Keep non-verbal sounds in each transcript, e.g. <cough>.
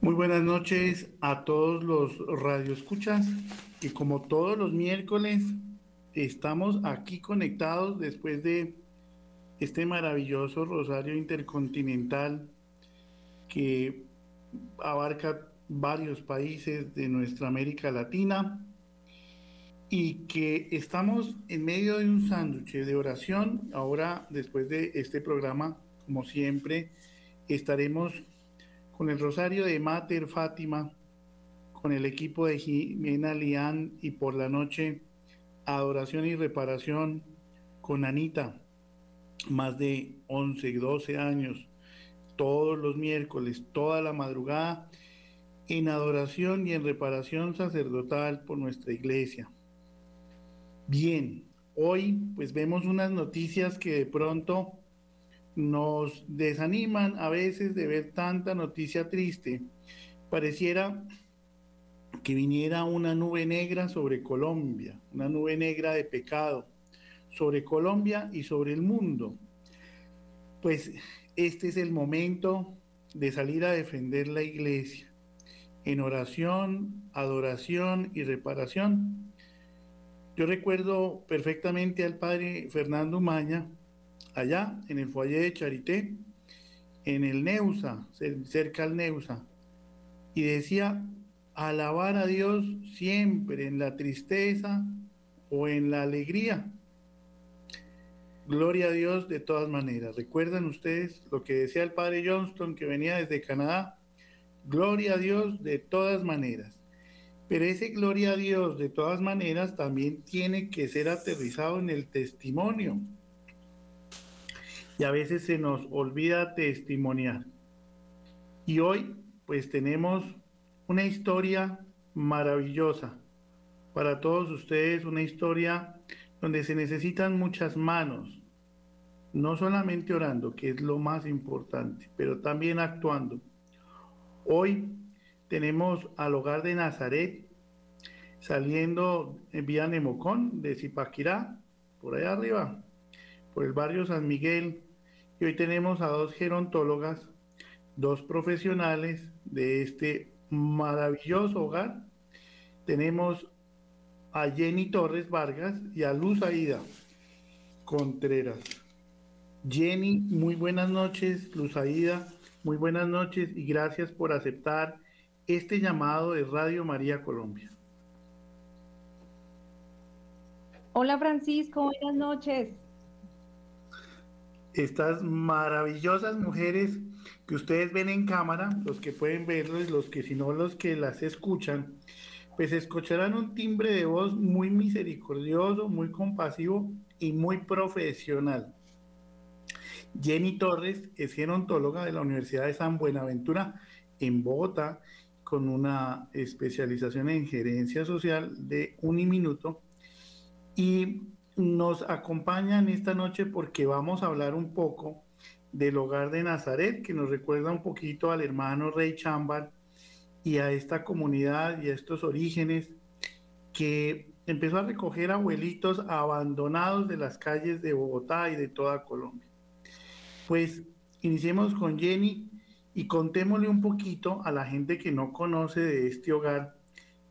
Muy buenas noches a todos los radioescuchas y como todos los miércoles estamos aquí conectados después de este maravilloso rosario intercontinental que abarca varios países de nuestra América Latina y que estamos en medio de un sándwich de oración. Ahora, después de este programa, como siempre, estaremos con el Rosario de Mater Fátima, con el equipo de Jimena Lián y por la noche Adoración y Reparación con Anita, más de 11, 12 años, todos los miércoles, toda la madrugada, en adoración y en reparación sacerdotal por nuestra iglesia. Bien, hoy pues vemos unas noticias que de pronto nos desaniman a veces de ver tanta noticia triste. Pareciera que viniera una nube negra sobre Colombia, una nube negra de pecado sobre Colombia y sobre el mundo. Pues este es el momento de salir a defender la iglesia en oración, adoración y reparación. Yo recuerdo perfectamente al padre Fernando Maña, allá en el foyer de Charité, en el Neusa, cerca al Neusa, y decía, alabar a Dios siempre en la tristeza o en la alegría. Gloria a Dios de todas maneras. ¿Recuerdan ustedes lo que decía el padre Johnston que venía desde Canadá? Gloria a Dios de todas maneras. Pero ese gloria a Dios de todas maneras también tiene que ser aterrizado en el testimonio y a veces se nos olvida testimoniar. Y hoy pues tenemos una historia maravillosa para todos ustedes, una historia donde se necesitan muchas manos, no solamente orando, que es lo más importante, pero también actuando. Hoy tenemos al hogar de Nazaret saliendo en vía Nemocón de Zipaquirá, por allá arriba, por el barrio San Miguel, y hoy tenemos a dos gerontólogas, dos profesionales de este maravilloso hogar. Tenemos a Jenny Torres Vargas y a Luz Aida Contreras. Jenny, muy buenas noches. Luz Aida, muy buenas noches y gracias por aceptar este llamado de Radio María Colombia. Hola Francisco, buenas noches estas maravillosas mujeres que ustedes ven en cámara, los que pueden verlos, los que si no, los que las escuchan, pues escucharán un timbre de voz muy misericordioso, muy compasivo y muy profesional. Jenny Torres es gerontóloga de la Universidad de San Buenaventura en Bogotá, con una especialización en gerencia social de un minuto y nos acompañan esta noche porque vamos a hablar un poco del hogar de Nazaret, que nos recuerda un poquito al hermano Rey Chambar y a esta comunidad y a estos orígenes que empezó a recoger abuelitos abandonados de las calles de Bogotá y de toda Colombia. Pues iniciemos con Jenny y contémosle un poquito a la gente que no conoce de este hogar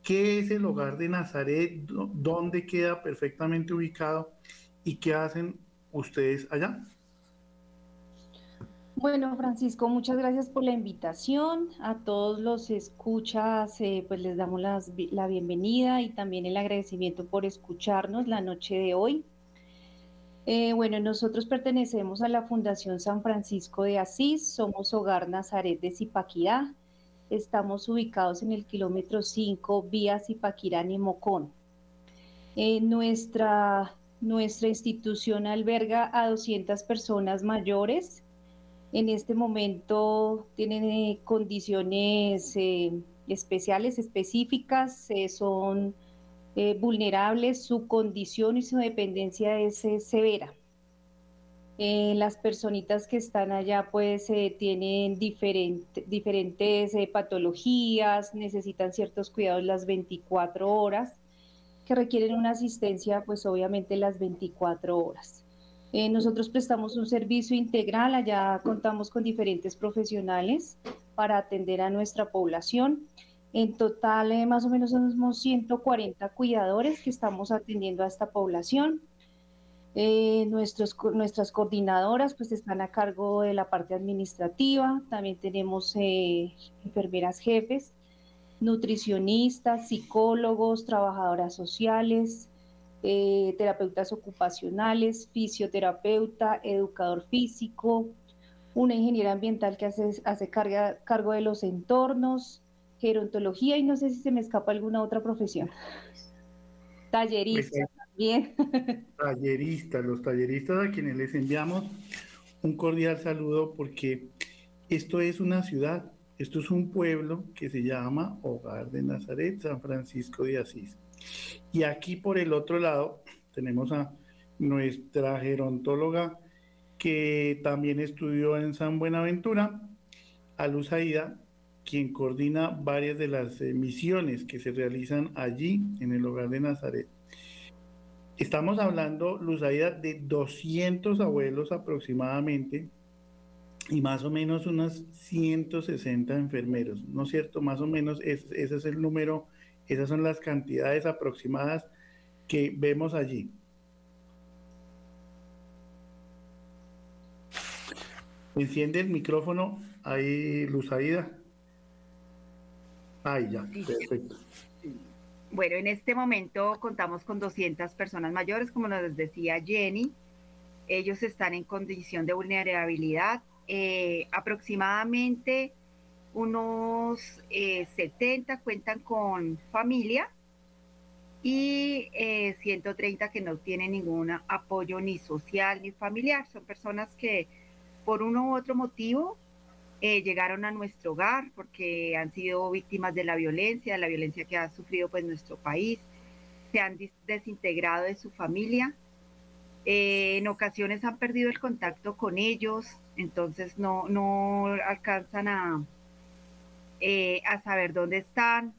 qué es el hogar de Nazaret, dónde queda perfectamente ubicado y qué hacen ustedes allá. Bueno, Francisco, muchas gracias por la invitación. A todos los escuchas, eh, pues les damos la bienvenida y también el agradecimiento por escucharnos la noche de hoy. Eh, bueno, nosotros pertenecemos a la Fundación San Francisco de Asís, somos Hogar Nazaret de Zipaquirá, Estamos ubicados en el kilómetro 5, vía Zipaquirá y Mocón. Eh, nuestra, nuestra institución alberga a 200 personas mayores. En este momento tienen eh, condiciones eh, especiales, específicas, son vulnerables, su condición y su dependencia es severa. Eh, las personitas que están allá pues eh, tienen diferentes eh, patologías, necesitan ciertos cuidados las 24 horas, que requieren una asistencia pues obviamente las 24 horas. nosotros prestamos un servicio integral, allá contamos con diferentes profesionales para atender a nuestra población. En total, más o menos somos 140 cuidadores que estamos atendiendo a esta población. Eh, nuestras coordinadoras pues están a cargo de la parte administrativa, también tenemos eh, enfermeras jefes, nutricionistas, psicólogos, trabajadoras sociales, eh, terapeutas ocupacionales, fisioterapeuta, educador físico, una ingeniera ambiental que hace, hace cargo de los entornos, gerontología y no sé si se me escapa alguna otra profesión. Tallerista. Pues, Bien. <laughs> Talleristas, los talleristas a quienes les enviamos un cordial saludo porque esto es una ciudad, esto es un pueblo que se llama Hogar de Nazaret, San Francisco de Asís. Y aquí por el otro lado tenemos a nuestra gerontóloga que también estudió en San Buenaventura, a Luz Aida, quien coordina varias de las eh, misiones que se realizan allí en el Hogar de Nazaret. Estamos hablando, Luzaida, de 200 abuelos aproximadamente y más o menos unos 160 enfermeros, ¿no es cierto? Más o menos ese es el número, esas son las cantidades aproximadas que vemos allí. Enciende el micrófono ahí, Luzaida. Ahí ya, perfecto. Bueno, en este momento contamos con 200 personas mayores, como nos decía Jenny. Ellos están en condición de vulnerabilidad. Eh, aproximadamente unos 70 eh, cuentan con familia y 130 eh, que no tienen ningún apoyo ni social ni familiar. Son personas que por uno u otro motivo eh, llegaron a nuestro hogar porque han sido víctimas de la violencia, de la violencia que ha sufrido pues nuestro país, se han desintegrado de su familia, eh, en ocasiones han perdido el contacto con ellos, entonces no, no alcanzan a, eh, a saber dónde están.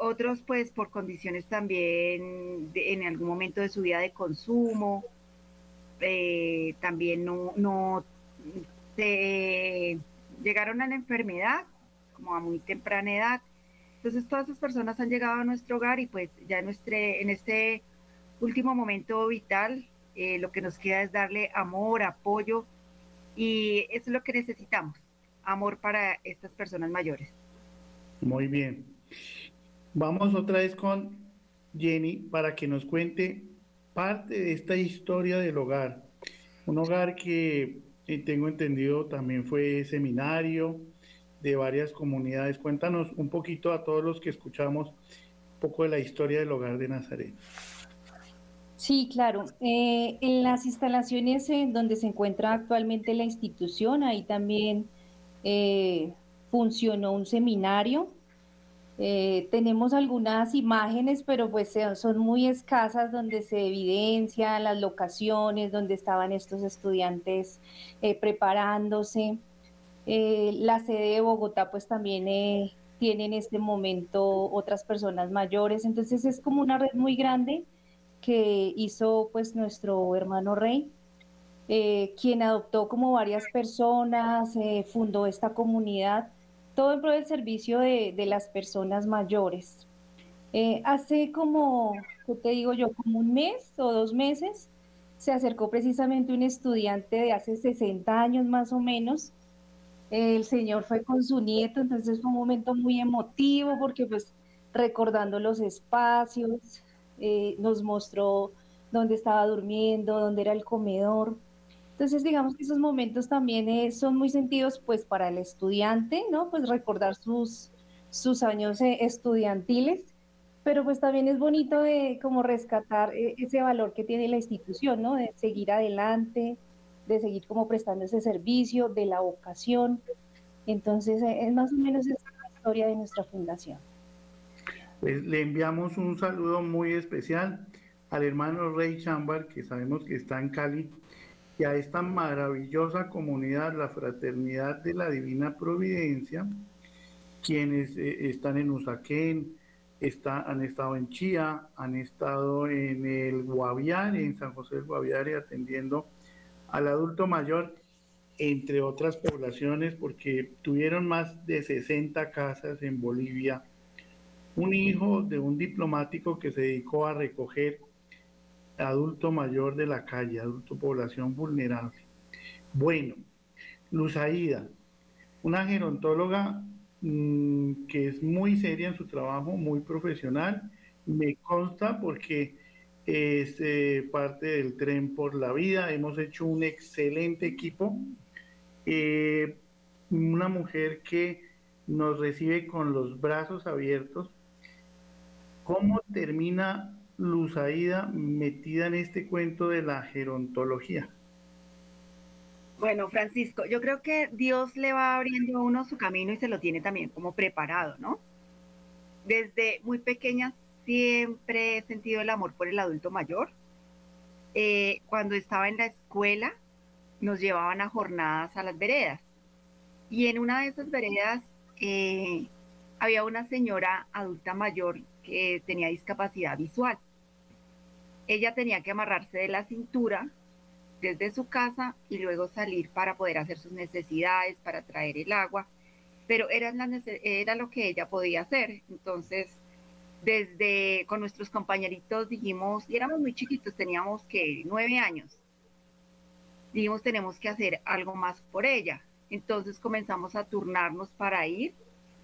otros pues por condiciones también en algún momento de su vida de consumo, también no, no se llegaron a la enfermedad como a muy temprana edad. Entonces todas esas personas han llegado a nuestro hogar y pues ya en, en este último momento vital eh, lo que nos queda es darle amor, apoyo y eso es lo que necesitamos, amor para estas personas mayores. Muy bien. Vamos otra vez con Jenny para que nos cuente parte de esta historia del hogar. Un hogar que y tengo entendido también fue seminario de varias comunidades. Cuéntanos un poquito a todos los que escuchamos un poco de la historia del hogar de Nazaret. Sí, claro. Eh, en las instalaciones en donde se encuentra actualmente la institución, ahí también eh, funcionó un seminario eh, tenemos algunas imágenes, pero pues son muy escasas donde se evidencian las locaciones donde estaban estos estudiantes eh, preparándose. Eh, la sede de Bogotá pues también tiene en este momento otras personas mayores, entonces es como una red muy grande que hizo pues nuestro hermano Rey, quien adoptó como varias personas, fundó esta comunidad todo en pro del servicio de, las personas mayores. Eh, hace como, ¿qué te digo yo? Como un mes o dos meses, se acercó precisamente un estudiante de hace 60 años más o menos. El señor fue con su nieto, entonces fue un momento muy emotivo porque pues recordando los espacios, eh, nos mostró dónde estaba durmiendo, dónde era el comedor. Entonces, digamos que esos momentos también eh, son muy sentidos pues para el estudiante, ¿no? Pues recordar sus, sus años eh, estudiantiles, pero pues también es bonito de como rescatar eh, ese valor que tiene la institución, ¿no? De seguir adelante, de seguir como prestando ese servicio, de la vocación. Entonces, es más o menos esa la historia de nuestra fundación. Pues le enviamos un saludo muy especial al hermano Rey Chambar, que sabemos que está en Cali y a esta maravillosa comunidad, la Fraternidad de la Divina Providencia, quienes eh, están en Usaquén, está, han estado en Chía, han estado en el Guaviare, en San José del Guaviare, atendiendo al adulto mayor, entre otras poblaciones, porque tuvieron más de 60 casas en Bolivia. Un hijo de un diplomático que se dedicó a recoger adulto mayor de la calle, adulto población vulnerable. Bueno, Luz Aida, una gerontóloga mm, que es muy seria en su trabajo, muy profesional, me consta porque es eh, parte del tren por la vida, hemos hecho un excelente equipo, eh, una mujer que nos recibe con los brazos abiertos. ¿Cómo termina Luzaida metida en este cuento de la gerontología? Bueno, Francisco, yo creo que Dios le va abriendo a uno su camino y se lo tiene también como preparado, ¿no? Desde muy pequeña siempre he sentido el amor por el adulto mayor. Eh, cuando estaba en la escuela nos llevaban a jornadas a las veredas y en una de esas veredas eh, había una señora adulta mayor que tenía discapacidad visual. Ella tenía que amarrarse de la cintura desde su casa y luego salir para poder hacer sus necesidades, para traer el agua, pero era, lo que ella podía hacer. Entonces, desde con nuestros compañeritos dijimos, y éramos muy chiquitos, teníamos que nueve años, dijimos tenemos que hacer algo más por ella. Entonces comenzamos a turnarnos para ir,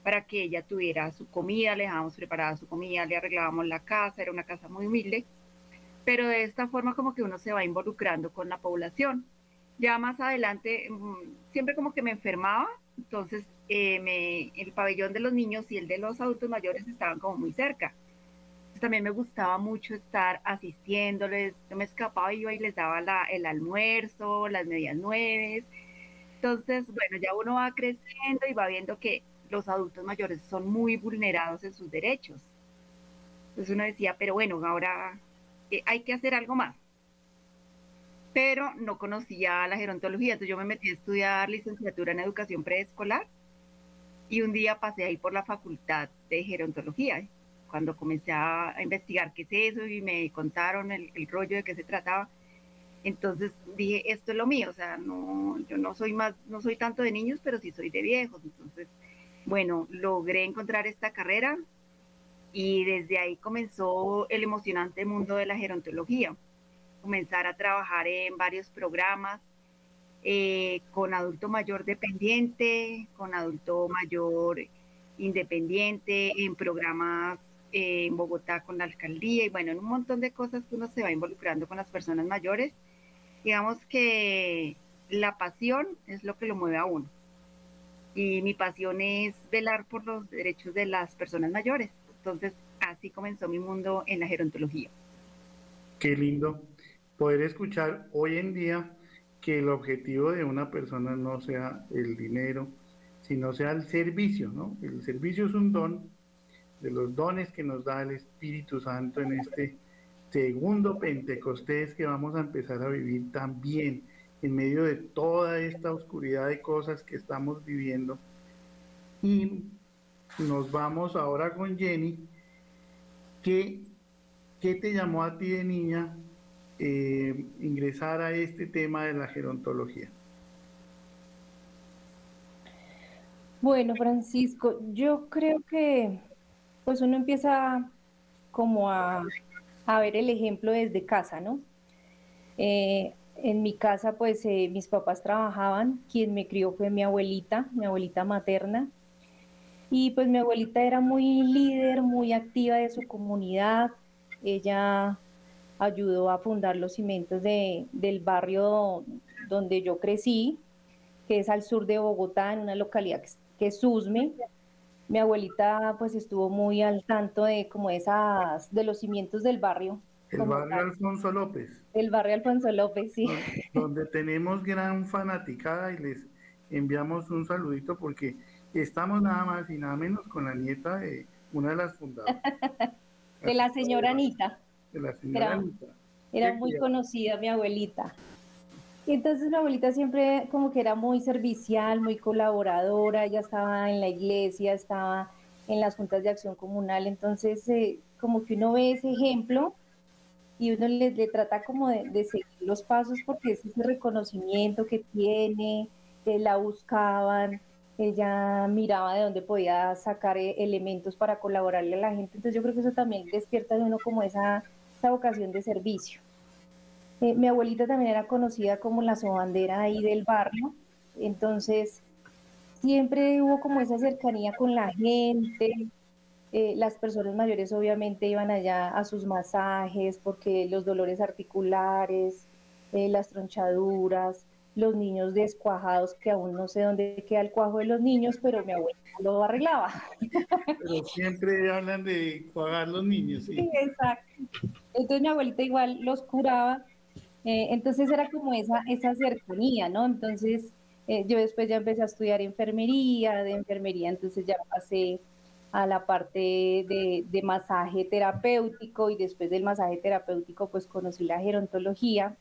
para que ella tuviera su comida, le dejábamos preparada su comida, le arreglábamos la casa, era una casa muy humilde, pero de esta forma como que uno se va involucrando con la población. Ya más adelante, mm, siempre como que me enfermaba, entonces eh, el pabellón de los niños y el de los adultos mayores estaban como muy cerca. también me gustaba mucho estar asistiéndoles, yo me escapaba y iba y les daba el almuerzo, las medias nueves. Entonces, bueno, ya uno va creciendo y va viendo que los adultos mayores son muy vulnerados en sus derechos. Entonces uno decía, pero bueno, ahora eh, hay que hacer algo más. Pero no conocía la gerontología, entonces yo me metí a estudiar licenciatura en educación preescolar y un día pasé ahí por la facultad de gerontología. Cuando comencé a investigar qué es eso y me contaron el, rollo de qué se trataba, entonces dije, esto es lo mío, o sea, no, yo no soy más, no soy tanto de niños, pero sí soy de viejos. Entonces, bueno, logré encontrar esta carrera y desde ahí comenzó el emocionante mundo de la gerontología. Comenzar a trabajar en varios programas, eh, con adulto mayor dependiente, con adulto mayor independiente, en programas eh, en Bogotá con la alcaldía y bueno, en un montón de cosas que uno se va involucrando con las personas mayores. Digamos que la pasión es lo que lo mueve a uno. Y mi pasión es velar por los derechos de las personas mayores. Entonces, así comenzó mi mundo en la gerontología. Qué lindo poder escuchar hoy en día que el objetivo de una persona no sea el dinero, sino sea el servicio, ¿no? El servicio es un don de los dones que nos da el Espíritu Santo en este segundo Pentecostés que vamos a empezar a vivir también en medio de toda esta oscuridad de cosas que estamos viviendo. Y nos vamos ahora con Jenny. ¿Qué, qué te llamó a ti de niña eh, ingresar a este tema de la gerontología? Bueno, Francisco, yo creo que pues uno empieza como a, ver el ejemplo desde casa, ¿no? Eh, en mi casa, pues eh, mis papás trabajaban, quien me crió fue mi abuelita, mi abuelita materna, y pues mi abuelita era muy líder, muy activa de su comunidad, ella ayudó a fundar los cimientos de, del barrio donde yo crecí, que es al sur de Bogotá, en una localidad que, es Susme. Mi abuelita pues estuvo muy al tanto de como esas, de los cimientos del barrio. El barrio Alfonso López. El barrio Alfonso López, sí. Donde tenemos gran fanaticada y les enviamos un saludito porque estamos nada más y nada menos con la nieta de una de las fundadoras. <laughs> de la señora Anita de la señora Era, muy conocida mi abuelita. Entonces mi abuelita siempre como que era muy servicial, muy colaboradora, ella estaba en la iglesia, estaba en las juntas de acción comunal, entonces eh, como que uno ve ese ejemplo y uno le, trata como de, seguir los pasos porque es ese reconocimiento que tiene, que la buscaban, ella miraba de dónde podía sacar eh, elementos para colaborarle a la gente, entonces yo creo que eso también despierta de uno como esa, esa vocación de servicio. Eh, mi abuelita también era conocida como la sobandera ahí del barrio, entonces siempre hubo como esa cercanía con la gente. Eh, las personas mayores obviamente iban allá a sus masajes porque los dolores articulares, eh, las tronchaduras, los niños descuajados, que aún no sé dónde queda el cuajo de los niños, pero mi abuelita lo arreglaba. Pero siempre hablan de cuajar los niños, sí. sí exacto. Entonces mi abuelita igual los curaba eh, entonces era como esa, esa cercanía, ¿no? Entonces eh, yo después ya empecé a estudiar enfermería, de enfermería entonces ya pasé a la parte de, de, masaje terapéutico y después del masaje terapéutico pues conocí la gerontología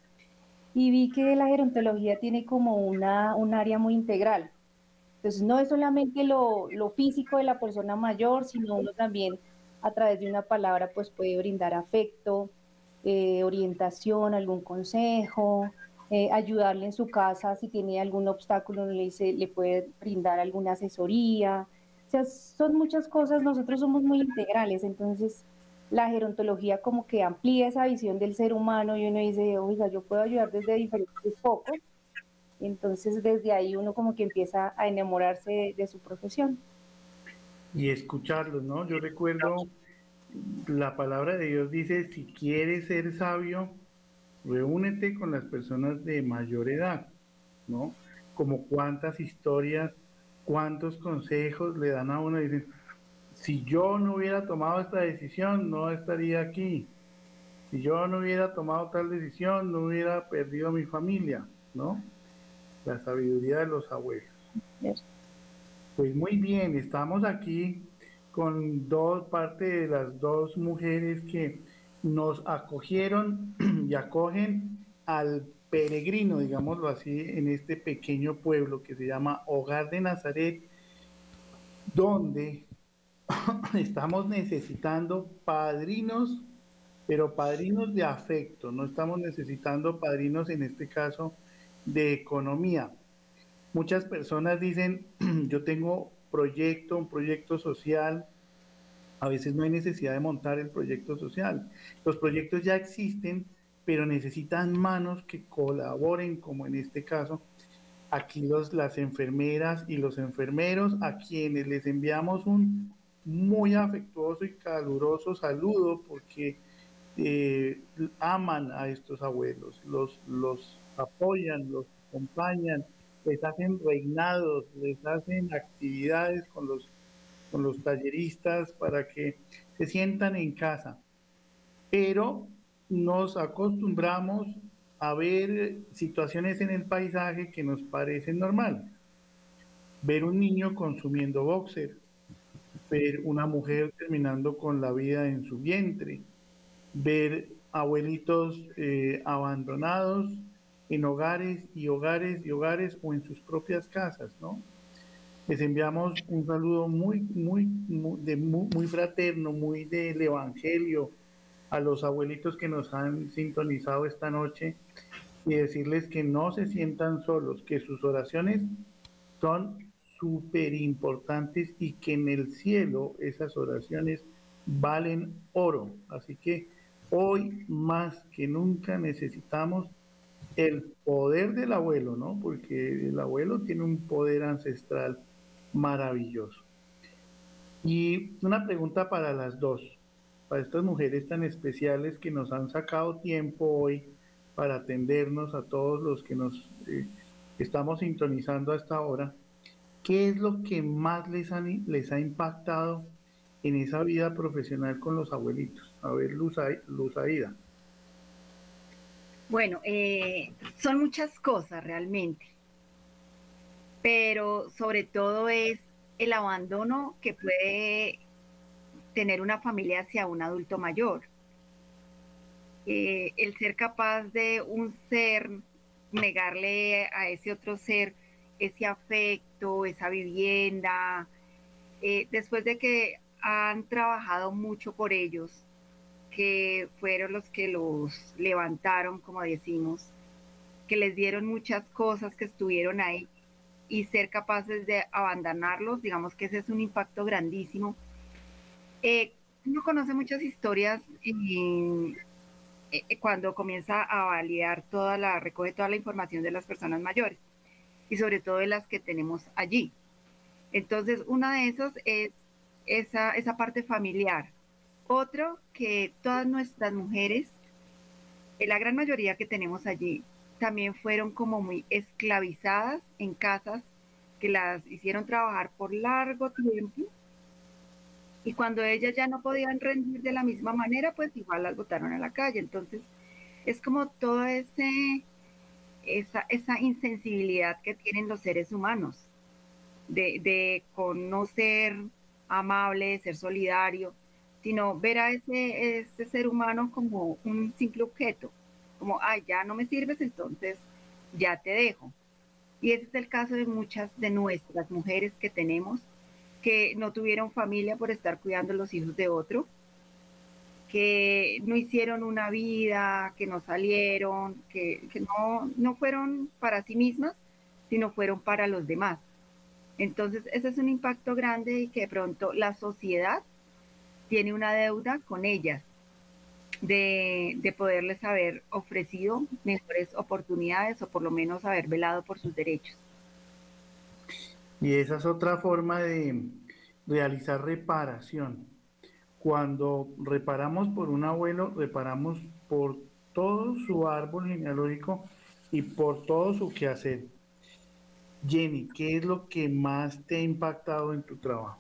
y vi que la gerontología tiene como una, un área muy integral. Entonces no es solamente lo, lo físico de la persona mayor, sino uno también a través de una palabra pues puede brindar afecto, eh, orientación, algún consejo, eh, ayudarle en su casa si tiene algún obstáculo, le, dice, le puede brindar alguna asesoría. O sea, son muchas cosas, nosotros somos muy integrales, entonces la gerontología como que amplía esa visión del ser humano y uno dice, oiga, yo puedo ayudar desde diferentes focos. Entonces desde ahí uno como que empieza a enamorarse de, su profesión. Y escucharlos, ¿no? Yo recuerdo la palabra de Dios dice, si quieres ser sabio, reúnete con las personas de mayor edad, ¿no? Como cuántas historias, cuántos consejos le dan a uno. Dicen, si yo no hubiera tomado esta decisión, no estaría aquí. Si yo no hubiera tomado tal decisión, no hubiera perdido a mi familia, ¿no? La sabiduría de los abuelos. Pues muy bien, estamos aquí con dos parte de las dos mujeres que nos acogieron <clears throat> y acogen al peregrino, digámoslo así, en este pequeño pueblo que se llama Hogar de Nazaret, donde <coughs> estamos necesitando padrinos, pero padrinos de afecto, no estamos necesitando padrinos en este caso de economía. Muchas personas dicen, <clears throat> yo tengo proyecto, un proyecto social, a veces no hay necesidad de montar el proyecto social. Los proyectos ya existen, pero necesitan manos que colaboren, como en este caso, aquí los, las enfermeras y los enfermeros, a quienes les enviamos un muy afectuoso y caluroso saludo porque eh, aman a estos abuelos, los, los apoyan, los acompañan, les hacen reinados, les hacen actividades con los, con los talleristas para que se sientan en casa. Pero nos acostumbramos a ver situaciones en el paisaje que nos parecen normal. Ver un niño consumiendo boxer, ver una mujer terminando con la vida en su vientre, ver abuelitos eh, abandonados en hogares y hogares y hogares o en sus propias casas, ¿no? Les enviamos un saludo muy, muy, muy, muy, fraterno, muy del Evangelio a los abuelitos que nos han sintonizado esta noche y decirles que no se sientan solos, que sus oraciones son súper importantes y que en el cielo esas oraciones valen oro. Así que hoy más que nunca necesitamos el poder del abuelo, ¿no? Porque el abuelo tiene un poder ancestral maravilloso. Y una pregunta para las dos, para estas mujeres tan especiales que nos han sacado tiempo hoy para atendernos a todos los que nos eh, estamos sintonizando a esta hora. ¿Qué es lo que más les, les ha impactado en esa vida profesional con los abuelitos? A ver, Luz, Luz Aida. Bueno, eh, son muchas cosas realmente, pero sobre todo es el abandono que puede tener una familia hacia un adulto mayor. Eh, el ser capaz de un ser negarle a ese otro ser ese afecto, esa vivienda, eh, después de que han trabajado mucho por ellos, que fueron los que los levantaron, como decimos, que les dieron muchas cosas, que estuvieron ahí y ser capaces de abandonarlos, digamos que ese es un impacto grandísimo. Eh, uno conoce muchas historias eh, eh, cuando comienza a validar toda la, recoge toda la información de las personas mayores y sobre todo de las que tenemos allí. Entonces, una de esas es esa, esa parte familiar. Otro, que todas nuestras mujeres, la gran mayoría que tenemos allí, también fueron como muy esclavizadas en casas que las hicieron trabajar por largo tiempo. Y cuando ellas ya no podían rendir de la misma manera, pues igual las botaron a la calle. Entonces, es como toda esa, esa insensibilidad que tienen los seres humanos de, de conocer amable, ser solidario, sino ver a ese, ese ser humano como un simple objeto como, ay, ya no me sirves, entonces ya te dejo. Y ese es el caso de muchas de nuestras mujeres que tenemos, que no tuvieron familia por estar cuidando los hijos de otro, que no hicieron una vida, que no salieron, que, no, no fueron para sí mismas, sino fueron para los demás. Entonces, ese es un impacto grande y que de pronto la sociedad tiene una deuda con ellas de, poderles haber ofrecido mejores oportunidades o por lo menos haber velado por sus derechos. Y esa es otra forma de realizar reparación. Cuando reparamos por un abuelo, reparamos por todo su árbol genealógico y por todo su quehacer. Jenny, ¿qué es lo que más te ha impactado en tu trabajo?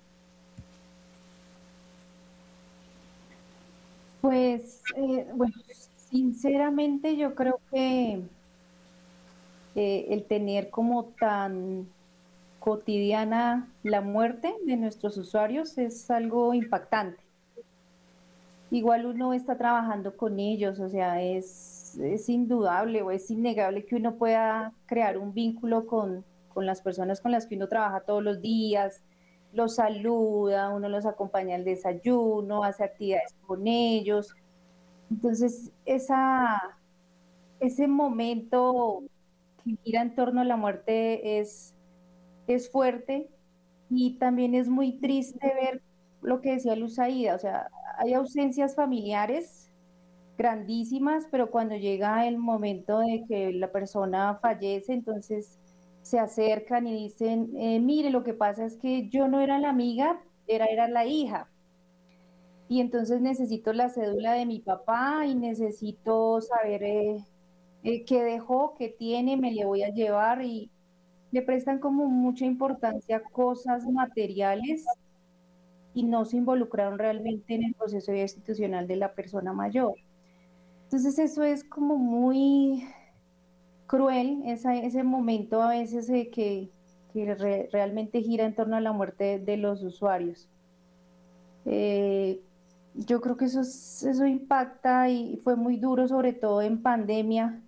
Pues, eh, bueno, sinceramente yo creo que eh, el tener como tan cotidiana la muerte de nuestros usuarios es algo impactante. Igual uno está trabajando con ellos, o sea, es, es indudable o es innegable que uno pueda crear un vínculo con, con las personas con las que uno trabaja todos los días, los saluda, uno los acompaña al desayuno, hace actividades con ellos. Entonces, esa, ese momento que gira en torno a la muerte es, es fuerte y también es muy triste ver lo que decía Luzaida, o sea, hay ausencias familiares grandísimas, pero cuando llega el momento de que la persona fallece, entonces se acercan y dicen, eh, mire, lo que pasa es que yo no era la amiga, era, era la hija. Y entonces necesito la cédula de mi papá y necesito saber eh, eh, qué dejó, qué tiene, me le voy a llevar y le prestan como mucha importancia a cosas materiales y no se involucraron realmente en el proceso institucional de la persona mayor. Entonces eso es como muy, cruel ese momento a veces eh, que, realmente gira en torno a la muerte de, los usuarios. Eh, yo creo que eso, eso impacta y fue muy duro, sobre todo en pandemia,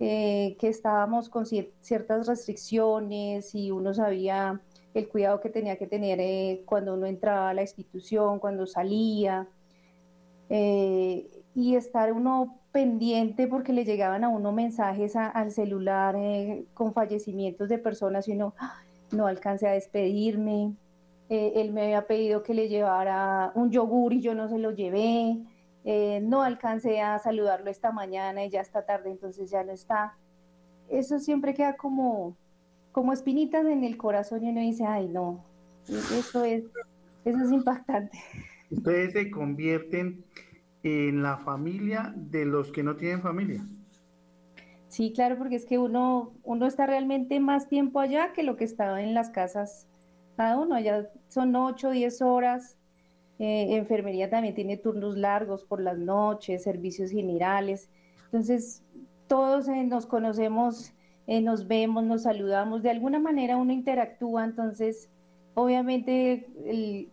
eh, que estábamos con ciertas restricciones y uno sabía el cuidado que tenía que tener cuando uno entraba a la institución, cuando salía, y estar uno pendiente porque le llegaban a uno mensajes al celular eh, con fallecimientos de personas y uno ah, no alcancé a despedirme. Eh, él me había pedido que le llevara un yogur y yo no se lo llevé. Eh, no alcancé a saludarlo esta mañana y ya está tarde, entonces ya no está. Eso siempre queda como, como espinitas en el corazón y uno dice, ay no, eso es, eso es impactante. Ustedes se convierten en la familia de los que no tienen familia. Sí, claro, porque es que uno, uno está realmente más tiempo allá que lo que estaba en las casas cada uno. Allá son 8, 10 horas. Eh, enfermería también tiene turnos largos por las noches, servicios generales. Entonces, todos eh, nos conocemos, eh, nos vemos, nos saludamos. De alguna manera uno interactúa. Entonces, obviamente,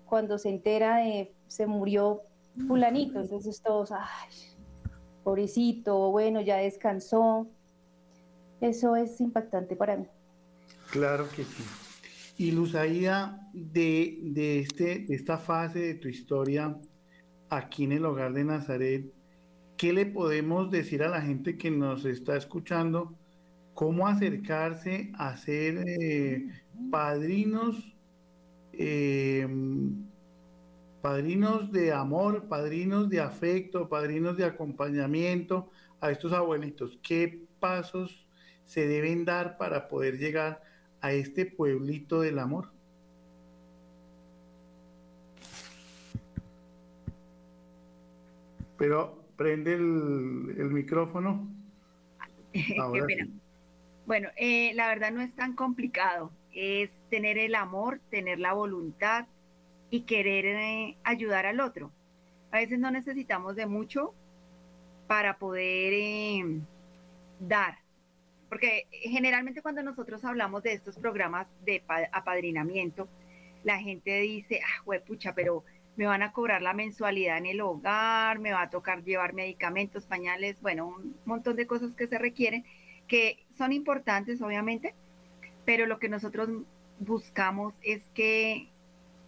cuando se entera de se murió fulanito, entonces todos, ay, pobrecito, bueno, ya descansó. Eso es impactante para mí. Claro que sí. Y Luzaida, de, de, este, de esta fase de tu historia aquí en el hogar de Nazaret, ¿qué le podemos decir a la gente que nos está escuchando? ¿Cómo acercarse a ser eh, padrinos, eh, padrinos de amor, padrinos de afecto, padrinos de acompañamiento a estos abuelitos? ¿Qué pasos se deben dar para poder llegar a este pueblito del amor? Pero prende el, micrófono. <laughs> Bueno, eh, la verdad no es tan complicado. Es tener el amor, tener la voluntad y querer eh, ayudar al otro. A veces no necesitamos de mucho para poder eh, dar. Porque generalmente cuando nosotros hablamos de estos programas de apadrinamiento, la gente dice, ah, pucha, pero me van a cobrar la mensualidad en el hogar, me va a tocar llevar medicamentos, pañales, bueno, un montón de cosas que se requieren, que son importantes, obviamente, pero lo que nosotros buscamos es que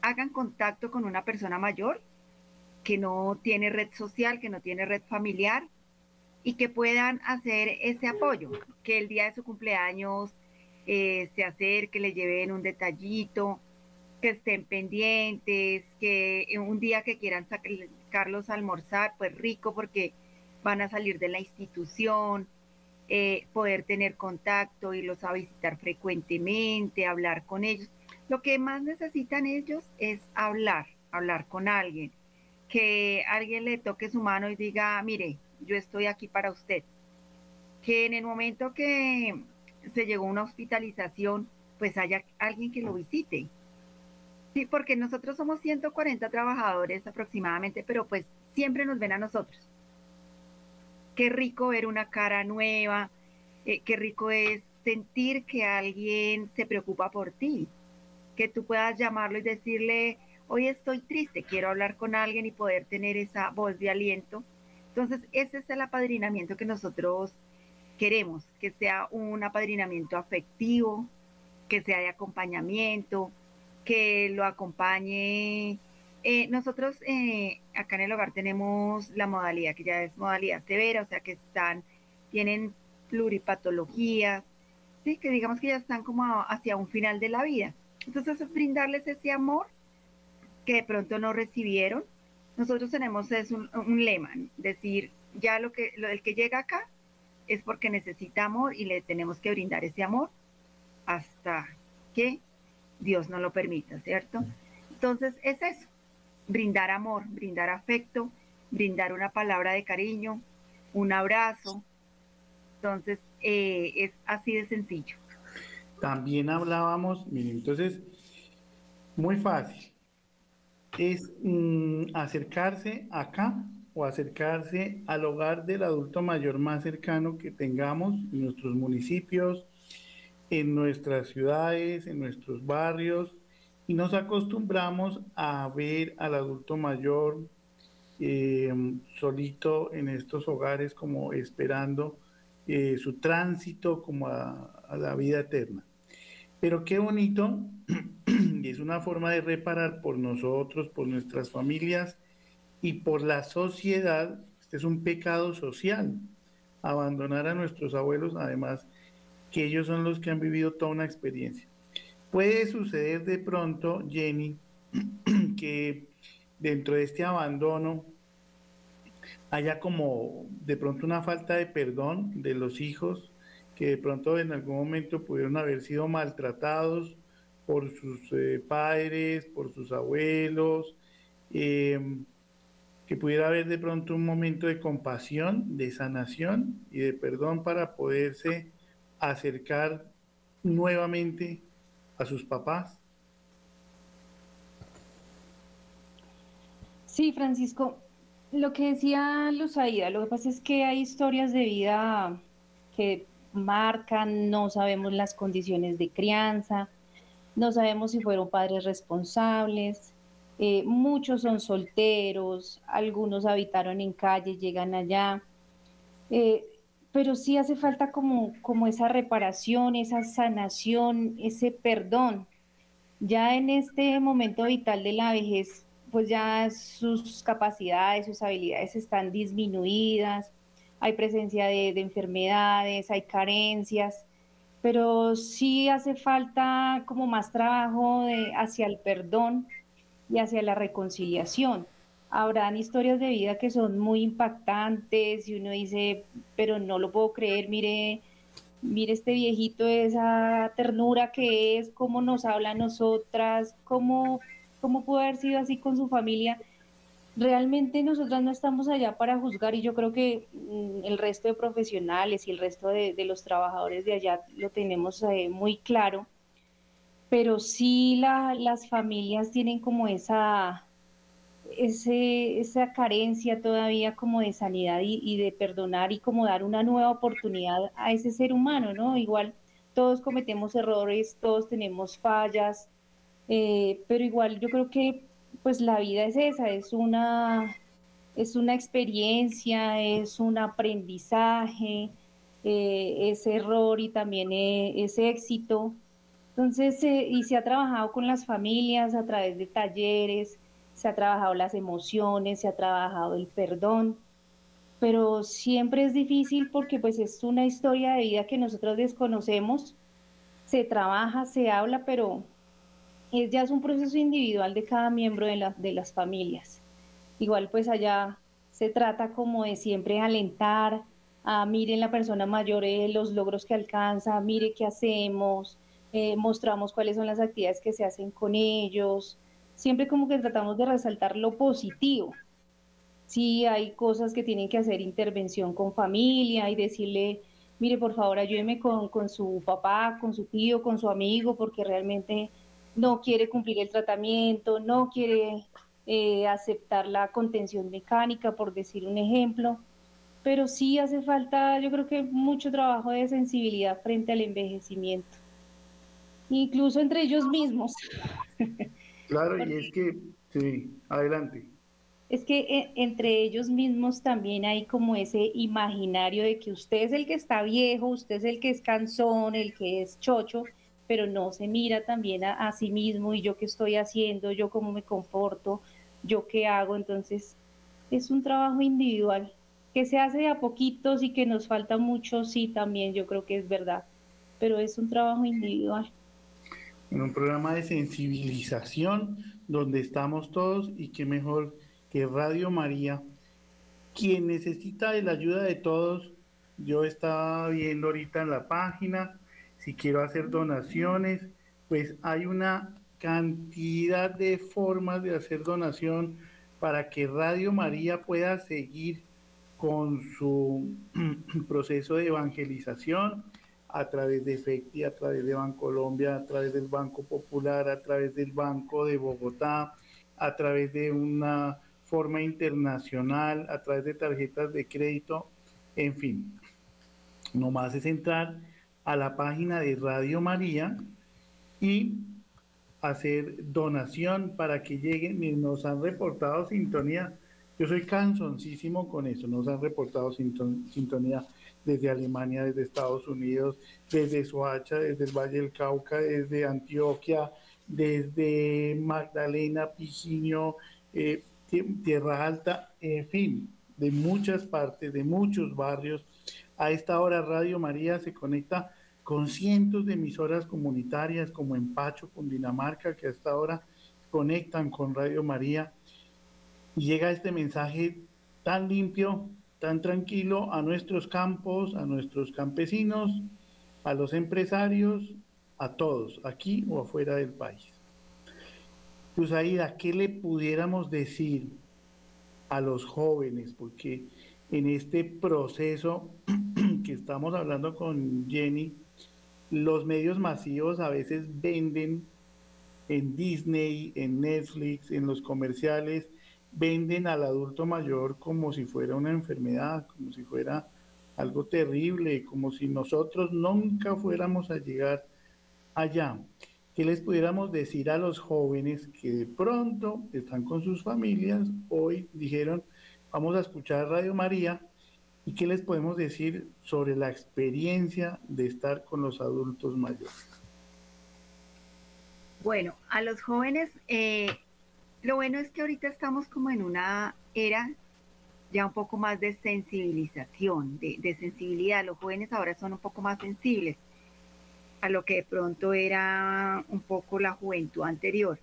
hagan contacto con una persona mayor que no tiene red social, que no tiene red familiar y que puedan hacer ese apoyo, que el día de su cumpleaños eh, se acerque, le lleven un detallito, que estén pendientes, que un día que quieran sacarlos a almorzar, pues rico porque van a salir de la institución, eh, poder tener contacto, irlos a visitar frecuentemente, hablar con ellos. Lo que más necesitan ellos es hablar, hablar con alguien, que alguien le toque su mano y diga, mire, yo estoy aquí para usted. Que en el momento que se llegó una hospitalización, pues haya alguien que lo visite, Sí, porque nosotros somos 140 trabajadores aproximadamente, pero pues siempre nos ven a nosotros. Qué rico ver una cara nueva, eh, qué rico es sentir que alguien se preocupa por ti, que tú puedas llamarlo y decirle, hoy estoy triste, quiero hablar con alguien y poder tener esa voz de aliento. Entonces, ese es el apadrinamiento que nosotros queremos, que sea un apadrinamiento afectivo, que sea de acompañamiento, que lo acompañe. Eh, nosotros eh, acá en el hogar tenemos la modalidad que ya es modalidad severa, o sea que están, tienen pluripatologías, ¿sí? que digamos que ya están como hacia un final de la vida. Entonces es brindarles ese amor que de pronto no recibieron. Nosotros tenemos es un, lema, decir, ya lo que lo, el que llega acá es porque necesita amor y le tenemos que brindar ese amor hasta que Dios no lo permita, ¿cierto? Entonces es eso, brindar amor, brindar afecto, brindar una palabra de cariño, un abrazo. Entonces eh, es así de sencillo. También hablábamos, miren, entonces, muy fácil. Es mm, acercarse acá o acercarse al hogar del adulto mayor más cercano que tengamos en nuestros municipios, en nuestras ciudades, en nuestros barrios, y nos acostumbramos a ver al adulto mayor eh, solito en estos hogares como esperando eh, su tránsito como a, a, la vida eterna. Pero qué bonito, <clears throat> y es una forma de reparar por nosotros, por nuestras familias y por la sociedad. Este es un pecado social, abandonar a nuestros abuelos, además que ellos son los que han vivido toda una experiencia. Puede suceder de pronto, Jenny, <clears throat> que dentro de este abandono haya como de pronto una falta de perdón de los hijos que de pronto en algún momento pudieron haber sido maltratados por sus eh, padres, por sus abuelos, em, que pudiera haber de pronto un momento de compasión, de sanación y de perdón para poderse acercar nuevamente a sus papás? Sí, Francisco, lo que decía Luzaida, lo que pasa es que hay historias de vida que marcan, no sabemos las condiciones de crianza, no sabemos si fueron padres responsables, eh, muchos son solteros, algunos habitaron en calle, llegan allá. Eh, pero sí hace falta como, como esa reparación, esa sanación, ese perdón. Ya en este momento vital de la vejez, pues ya sus capacidades, sus habilidades están disminuidas, hay presencia de, enfermedades, hay carencias, pero sí hace falta como más trabajo hacia el perdón y hacia la reconciliación. Habrán historias de vida que son muy impactantes y uno dice, pero no lo puedo creer, mire, mire este viejito, esa ternura que es, cómo nos habla a nosotras, cómo, cómo pudo haber sido así con su familia realmente nosotras no estamos allá para juzgar y yo creo que mm, el resto de profesionales y el resto de, los trabajadores de allá lo tenemos eh, muy claro, pero sí las familias tienen como esa, esa carencia todavía como de sanidad y, de perdonar y como dar una nueva oportunidad a ese ser humano, ¿no? Igual todos cometemos errores, todos tenemos fallas, eh, pero igual yo creo que pues la vida es esa, es una, es una experiencia, es un aprendizaje, eh, es error y también e, es, éxito. Entonces, eh, y se ha trabajado con las familias a través de talleres, se ha trabajado las emociones, se ha trabajado el perdón, pero siempre es difícil porque pues es una historia de vida que nosotros desconocemos, se trabaja, se habla, pero es ya es un proceso individual de cada miembro de, de las familias. Igual pues allá se trata como de siempre alentar a miren la persona mayor eh, los logros que alcanza, mire qué hacemos, eh, mostramos cuáles son las actividades que se hacen con ellos, siempre como que tratamos de resaltar lo positivo. Si hay cosas que tienen que hacer intervención con familia y decirle, mire por favor ayúdeme con, con su papá, con su tío, con su amigo, porque realmente no quiere cumplir el tratamiento, no quiere eh, aceptar la contención mecánica, por decir un ejemplo, pero sí hace falta, yo creo que mucho trabajo de sensibilidad frente al envejecimiento, incluso entre ellos mismos. <laughs> Claro, y es que, sí, adelante. Es que eh, entre ellos mismos también hay como ese imaginario de que usted es el que está viejo, usted es el que es cansón, el que es chocho, pero no se mira también a, sí mismo y yo qué estoy haciendo, yo cómo me comporto, yo qué hago. Entonces, es un trabajo individual que se hace de a poquitos y que nos falta mucho, sí, también yo creo que es verdad, pero es un trabajo individual. En un programa de sensibilización donde estamos todos y qué mejor que Radio María, quien necesita la ayuda de todos, yo estaba viendo ahorita en la página, si quiero hacer donaciones, pues hay una cantidad de formas de hacer donación para que Radio María pueda seguir con su <clears throat> proceso de evangelización a través de FECTI, a través de Bancolombia, a través del Banco Popular, a través del Banco de Bogotá, a través de una forma internacional, a través de tarjetas de crédito, en fin. No más es entrar a la página de Radio María y hacer donación para que lleguen. Nos han reportado sintonía. Yo soy cansoncísimo con eso. Nos han reportado sintonía desde Alemania, desde Estados Unidos, desde Soacha, desde el Valle del Cauca, desde Antioquia, desde Magdalena, Piginio, eh, Tierra Alta, en fin, de muchas partes, de muchos barrios. A esta hora Radio María se conecta con cientos de emisoras comunitarias como en Pacho, Cundinamarca, que hasta ahora conectan con Radio María. Y llega este mensaje tan limpio, tan tranquilo a nuestros campos, a nuestros campesinos, a los empresarios, a todos, aquí o afuera del país. Pues ¿qué le pudiéramos decir a los jóvenes? Porque en este proceso <clears throat> que estamos hablando con Jenny, los medios masivos a veces venden en Disney, en Netflix, en los comerciales, venden al adulto mayor como si fuera una enfermedad, como si fuera algo terrible, como si nosotros nunca fuéramos a llegar allá. ¿Qué les pudiéramos decir a los jóvenes que de pronto están con sus familias? Hoy dijeron, vamos a escuchar Radio María ¿Y qué les podemos decir sobre la experiencia de estar con los adultos mayores? Bueno, a los jóvenes, eh, lo bueno es que ahorita estamos como en una era ya un poco más de sensibilización, de, de sensibilidad. Los jóvenes ahora son un poco más sensibles a lo que de pronto era un poco la juventud anterior.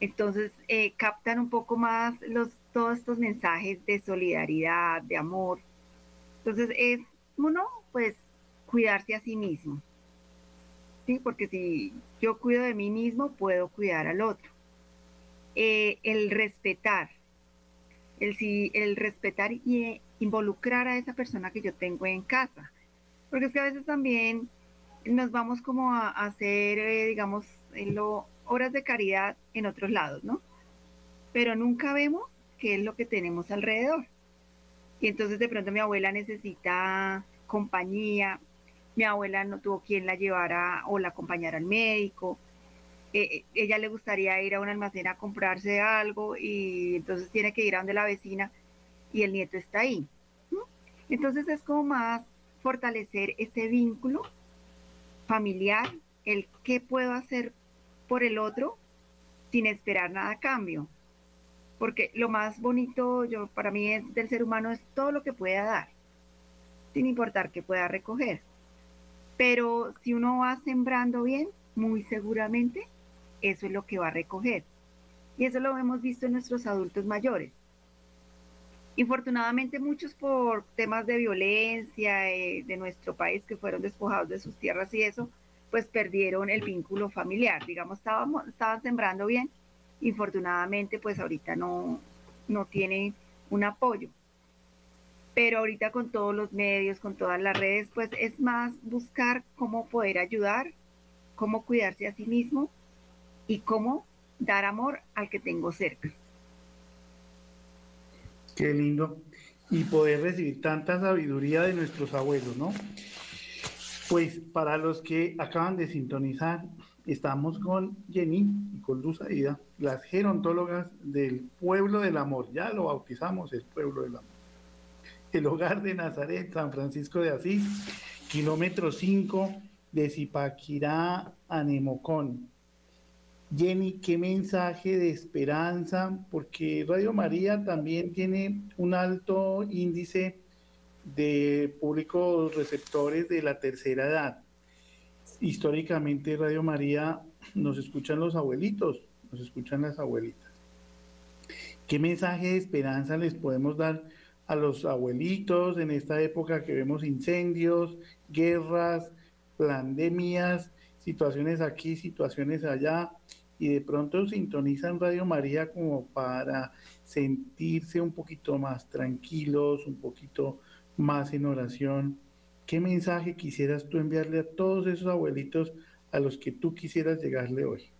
Entonces eh, captan un poco más los, todos estos mensajes de solidaridad, de amor. Entonces es uno, pues, cuidarse a sí mismo. ¿Sí? Porque si yo cuido de mí mismo, puedo cuidar al otro. Eh, el respetar, el, el respetar y involucrar a esa persona que yo tengo en casa. Porque es que a veces también nos vamos como a, hacer, eh, digamos, lo, obras de caridad en otros lados, ¿no? Pero nunca vemos qué es lo que tenemos alrededor. Y entonces de pronto mi abuela necesita compañía, mi abuela no tuvo quien la llevara o la acompañara al médico, eh, eh, ella le gustaría ir a un almacén a comprarse algo y entonces tiene que ir a donde la vecina y el nieto está ahí. Entonces es como más fortalecer ese vínculo familiar, el qué puedo hacer por el otro sin esperar nada a cambio. Porque lo más bonito yo, para mí es, del ser humano es todo lo que pueda dar, sin importar que pueda recoger. Pero si uno va sembrando bien, muy seguramente eso es lo que va a recoger. Y eso lo hemos visto en nuestros adultos mayores. Infortunadamente muchos por temas de violencia eh, de nuestro país que fueron despojados de sus tierras y eso, pues perdieron el vínculo familiar. Digamos, estábamos, estaban sembrando bien, infortunadamente pues ahorita no, no tienen un apoyo. Pero ahorita con todos los medios, con todas las redes, pues es más buscar cómo poder ayudar, cómo cuidarse a sí mismo y cómo dar amor al que tengo cerca. Qué lindo. Y poder recibir tanta sabiduría de nuestros abuelos, ¿no? Pues para los que acaban de sintonizar, estamos con Jenny y con Luz Aida, las gerontólogas del Pueblo del Amor. Ya lo bautizamos el Pueblo del Amor. El hogar de Nazaret, San Francisco de Asís, kilómetro 5 de Zipaquirá a Nemocón. Jenny, qué mensaje de esperanza, porque Radio María también tiene un alto índice de públicos receptores de la tercera edad. Históricamente Radio María nos escuchan los abuelitos, nos escuchan las abuelitas. ¿Qué mensaje de esperanza les podemos dar a los abuelitos en esta época que vemos incendios, guerras, pandemias, situaciones aquí, situaciones allá? y de pronto sintonizan Radio María como para sentirse un poquito más tranquilos, un poquito más en oración. ¿Qué mensaje quisieras tú enviarle a todos esos abuelitos a los que tú quisieras llegarle hoy?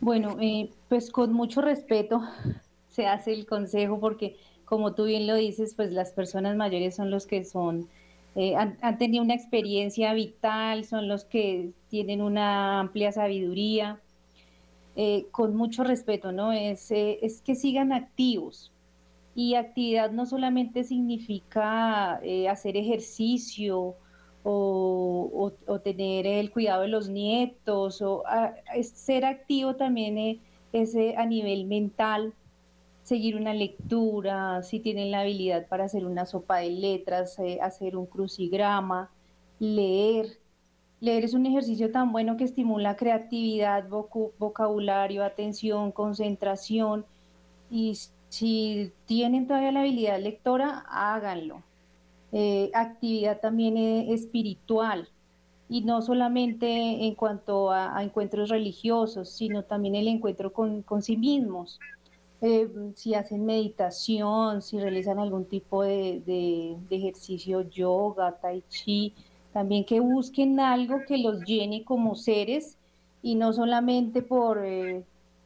Bueno, eh, pues con mucho respeto <laughs> se hace el consejo porque como tú bien lo dices, pues las personas mayores son los que son eh, han, tenido una experiencia vital, son los que tienen una amplia sabiduría, eh, con mucho respeto, ¿no? Es, es, que sigan activos. Y actividad no solamente significa hacer ejercicio o, tener el cuidado de los nietos, o ah, ser activo también es a nivel mental, seguir una lectura, si tienen la habilidad para hacer una sopa de letras, eh, hacer un crucigrama, leer. Leer es un ejercicio tan bueno que estimula creatividad, vocabulario, atención, concentración. Y si tienen todavía la habilidad lectora, háganlo. Eh, actividad también eh, espiritual y no solamente en cuanto a, encuentros religiosos, sino también el encuentro con, con sí mismos. Eh, si hacen meditación, si realizan algún tipo de, ejercicio, yoga, tai chi, también que busquen algo que los llene como seres y no solamente por,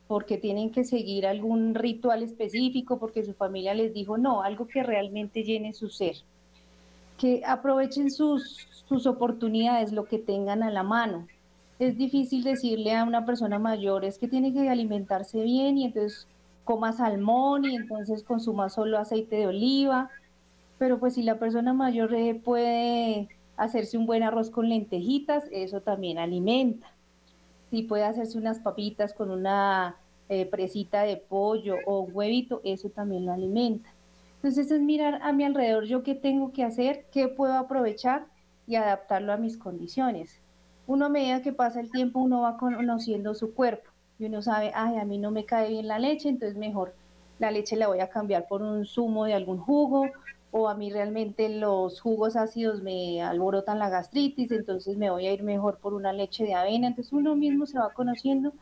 porque tienen que seguir algún ritual específico, porque su familia les dijo, no, algo que realmente llene su ser. Que aprovechen sus, sus oportunidades, lo que tengan a la mano. Es difícil decirle a una persona mayor, es que tiene que alimentarse bien y entonces coma salmón y entonces consuma solo aceite de oliva, pero pues si la persona mayor eh, puede hacerse un buen arroz con lentejitas, eso también alimenta. Si puede hacerse unas papitas con una eh, presita de pollo o huevito, eso también lo alimenta. Entonces es mirar a mi alrededor yo qué tengo que hacer, qué puedo aprovechar y adaptarlo a mis condiciones. Uno a medida que pasa el tiempo, uno va conociendo su cuerpo y uno sabe, ay, a mí no me cae bien la leche, entonces mejor la leche la voy a cambiar por un zumo de algún jugo o a mí realmente los jugos ácidos me alborotan la gastritis, entonces me voy a ir mejor por una leche de avena. Entonces uno mismo se va conociendo,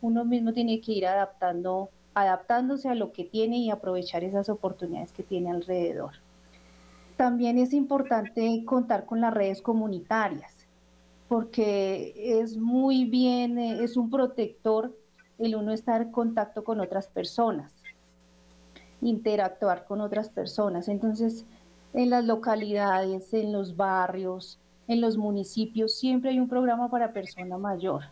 uno mismo tiene que ir adaptando adaptándose a lo que tiene y aprovechar esas oportunidades que tiene alrededor. También es importante contar con las redes comunitarias, porque es muy bien, eh, es un protector el uno estar en contacto con otras personas, interactuar con otras personas. Entonces, en las localidades, en los barrios, en los municipios, siempre hay un programa para persona mayor.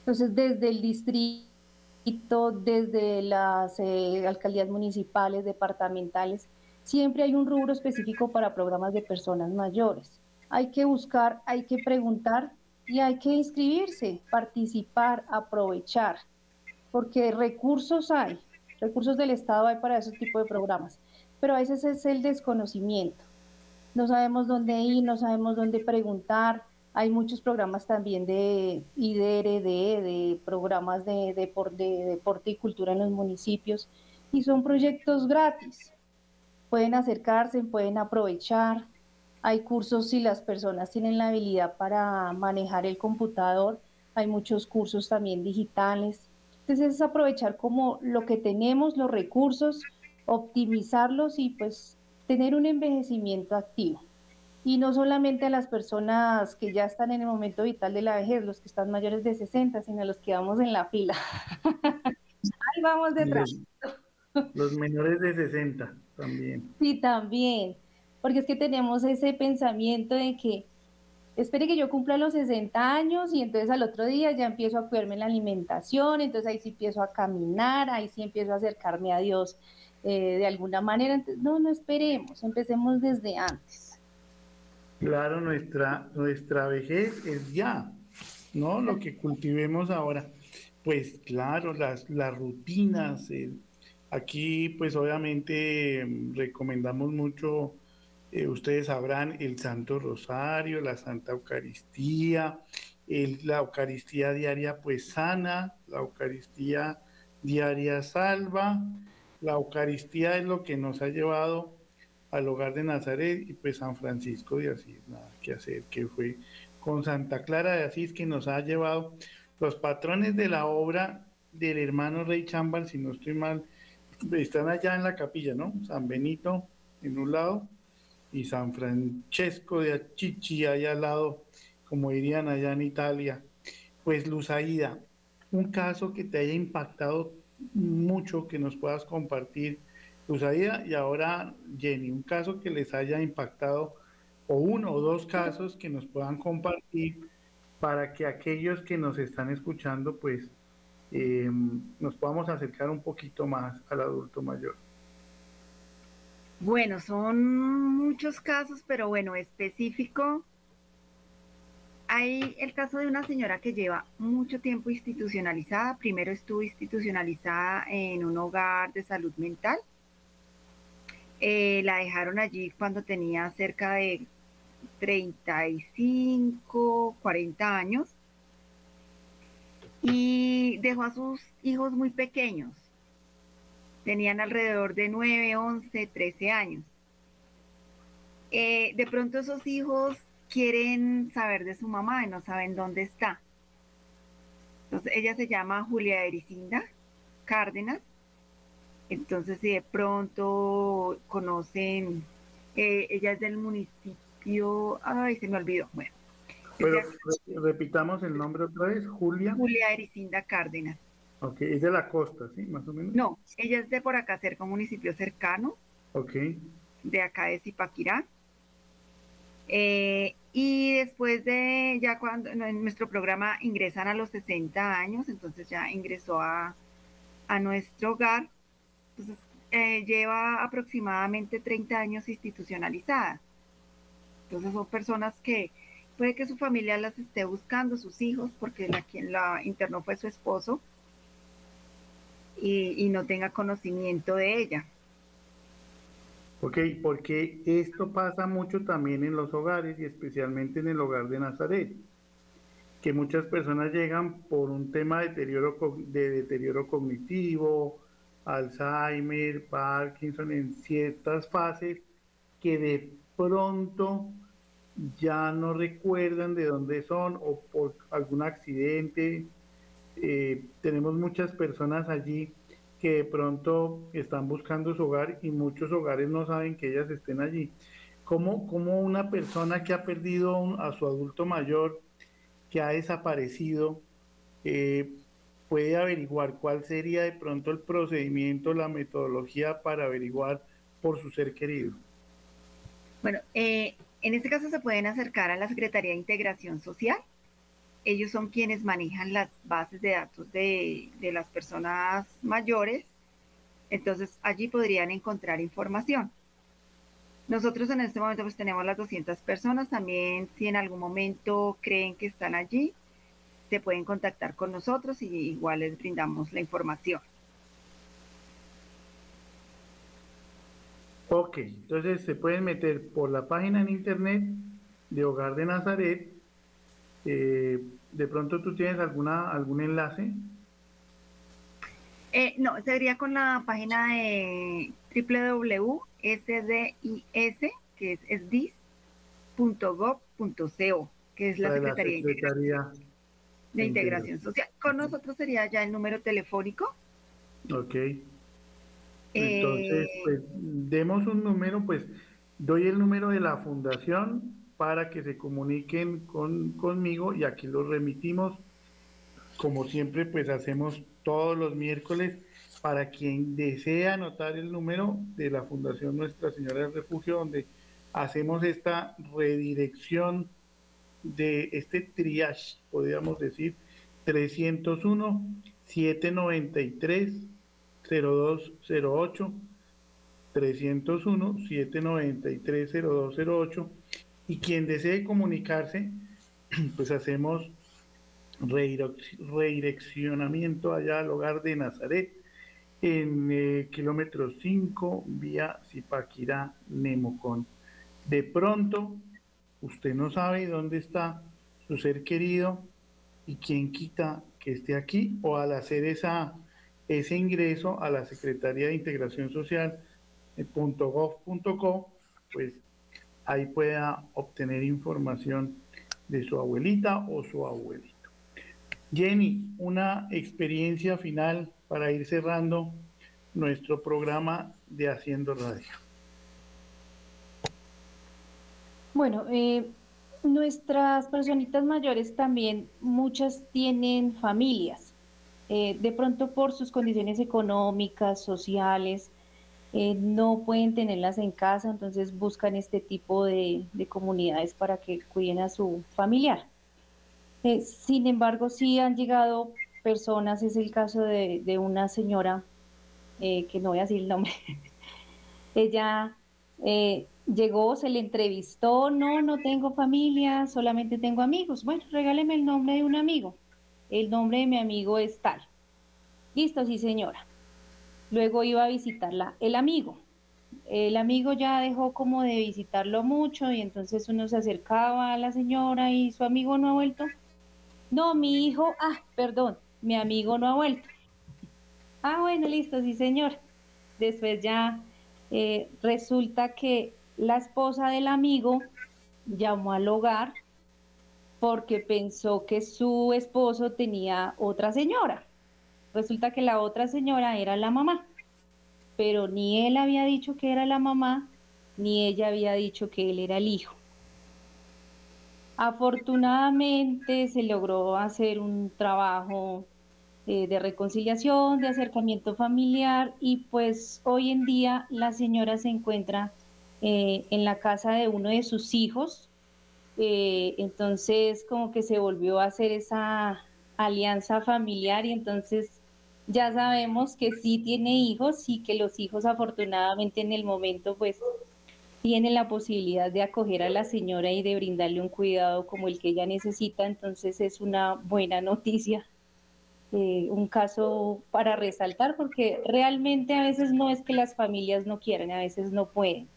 Entonces, desde el distrito, desde las eh, alcaldías municipales, departamentales, siempre hay un rubro específico para programas de personas mayores. Hay que buscar, hay que preguntar y hay que inscribirse, participar, aprovechar, porque recursos hay, recursos del Estado hay para ese tipo de programas, pero a veces es el desconocimiento. No sabemos dónde ir, no sabemos dónde preguntar, hay muchos programas también de IDRD, de programas de, deporte y cultura en los municipios, y son proyectos gratis. Pueden acercarse, pueden aprovechar. Hay cursos si las personas tienen la habilidad para manejar el computador. Hay muchos cursos también digitales. Entonces es aprovechar como lo que tenemos, los recursos, optimizarlos y pues tener un envejecimiento activo y no solamente a las personas que ya están en el momento vital de la vejez, los que están mayores de 60, sino a los que vamos en la fila. <laughs> Ahí vamos detrás. Los, los, menores de 60 también. Sí, también, porque es que tenemos ese pensamiento de que espere que yo cumpla los 60 años y entonces al otro día ya empiezo a cuidarme la alimentación, entonces ahí sí empiezo a caminar, ahí sí empiezo a acercarme a Dios eh, de alguna manera. Entonces, no, no esperemos, empecemos desde antes. Claro, nuestra, nuestra vejez es ya, ¿no? Lo que cultivemos ahora. Pues claro, las, las rutinas. Eh, aquí, pues obviamente mm, recomendamos mucho, eh, ustedes sabrán, el Santo Rosario, la Santa Eucaristía, la Eucaristía diaria pues sana, la Eucaristía diaria salva. La Eucaristía es lo que nos ha llevado al hogar de Nazaret y pues San Francisco de Asís, nada que hacer, que fue con Santa Clara de Asís que nos ha llevado los patrones de la obra del hermano Rey Chambal, si no estoy mal, están allá en la capilla, ¿no? San Benito en un lado y San Francesco de Achichi allá al lado, como dirían allá en Italia. Pues Luzaida, un caso que te haya impactado mucho, que nos puedas compartir Usaida y ahora Jenny, un caso que les haya impactado o uno o dos casos que nos puedan compartir para que aquellos que nos están escuchando pues em, nos podamos acercar un poquito más al adulto mayor. Bueno, son muchos casos, pero bueno, específico. Hay el caso de una señora que lleva mucho tiempo institucionalizada. Primero estuvo institucionalizada en un hogar de salud mental eh, la dejaron allí cuando tenía cerca de 35, 40 años y dejó a sus hijos muy pequeños. Tenían alrededor de 9, 11, 13 años. Eh, de pronto esos hijos quieren saber de su mamá y no saben dónde está. Entonces ella se llama Julia Ericinda Cárdenas entonces, si de pronto conocen, eh, ella es del municipio, ay, se me olvidó, bueno. Pero repitamos el nombre otra vez, Julia. Julia Ericinda Cárdenas. Ok, es de la costa, ¿sí? Más o menos. No, ella es de por acá cerca, un municipio cercano. Ok. De acá de Zipaquirá. Eh, y después de, ya cuando en nuestro programa ingresan a los 60 años, entonces ya ingresó a, a nuestro hogar Entonces, eh, lleva aproximadamente 30 años institucionalizada. Entonces, son personas que puede que su familia las esté buscando, sus hijos, porque la, quien la internó fue su esposo, y, y no tenga conocimiento de ella. Ok, porque esto pasa mucho también en los hogares y especialmente en el hogar de Nazaret, que muchas personas llegan por un tema de deterioro, de deterioro cognitivo, Alzheimer, Parkinson, en ciertas fases que de pronto ya no recuerdan de dónde son o por algún accidente. Eh, tenemos muchas personas allí que de pronto están buscando su hogar y muchos hogares no saben que ellas estén allí. ¿Cómo, cómo una persona que ha perdido a su adulto mayor, que ha desaparecido, eh, puede averiguar cuál sería de pronto el procedimiento, la metodología para averiguar por su ser querido? Bueno, eh, en este caso se pueden acercar a la Secretaría de Integración Social ellos son quienes manejan las bases de datos de, las personas mayores, entonces allí podrían encontrar información. Nosotros en este momento pues tenemos las 200 personas, también si en algún momento creen que están allí, se pueden contactar con nosotros y igual les brindamos la información. Ok, entonces se pueden meter por la página en internet de Hogar de Nazaret eh, ¿De pronto tú tienes alguna algún enlace? Eh, no, sería con la página de www.sdis, que es sdis.gov.co, que es la Secretaría, de Integración Social. Con nosotros sería ya el número telefónico. Ok. Entonces, pues demos un número, pues doy el número de la fundación para que se comuniquen con, conmigo y aquí los remitimos. Como siempre, pues hacemos todos los miércoles para quien desea anotar el número de la Fundación Nuestra Señora del Refugio, donde hacemos esta redirección de este triage, podríamos decir, 301 793 0208 301 793 0208 y quien desee comunicarse, <clears throat> pues hacemos redireccionamiento allá al hogar de Nazaret en eh, kilómetro 5 vía Zipaquirá, Nemocón. De pronto, usted no sabe dónde está su ser querido y quién quita que esté aquí o al hacer esa, ese ingreso a la Secretaría de Integración Social eh, pues ahí pueda obtener información de su abuelita o su abuelito. Jenny, una experiencia final para ir cerrando nuestro programa de Haciendo Radio. Bueno, eh, nuestras personitas mayores también, muchas tienen familias. Eh, de pronto por sus condiciones económicas, sociales, eh, no pueden tenerlas en casa, entonces buscan este tipo de, comunidades para que cuiden a su familiar. Eh, sin embargo, sí han llegado personas, es el caso de, una señora, eh, que no voy a decir el nombre, <laughs> ella llegó, se le entrevistó, no, no tengo familia, solamente tengo amigos. Bueno, regáleme el nombre de un amigo. El nombre de mi amigo es tal. Listo, sí, señora Luego iba a visitarla el amigo. El amigo ya dejó como de visitarlo mucho y entonces uno se acercaba a la señora y su amigo no ha vuelto. No, mi hijo, ah, perdón, mi amigo no ha vuelto. Ah, bueno, listo, sí, señor. Después ya eh, resulta que la esposa del amigo llamó al hogar porque pensó que su esposo tenía otra señora. Resulta que la otra señora era la mamá, pero ni él había dicho que era la mamá, ni ella había dicho que él era el hijo. Afortunadamente se logró hacer un trabajo eh, de reconciliación, de acercamiento familiar y pues hoy en día la señora se encuentra eh, en la casa de uno de sus hijos. Eh, entonces como que se volvió a hacer esa alianza familiar y entonces ya sabemos que sí tiene hijos y que los hijos afortunadamente en el momento pues tienen la posibilidad de acoger a la señora y de brindarle un cuidado como el que ella necesita, entonces es una buena noticia, eh, un caso para resaltar porque realmente a veces no es que las familias no quieran, a veces no pueden,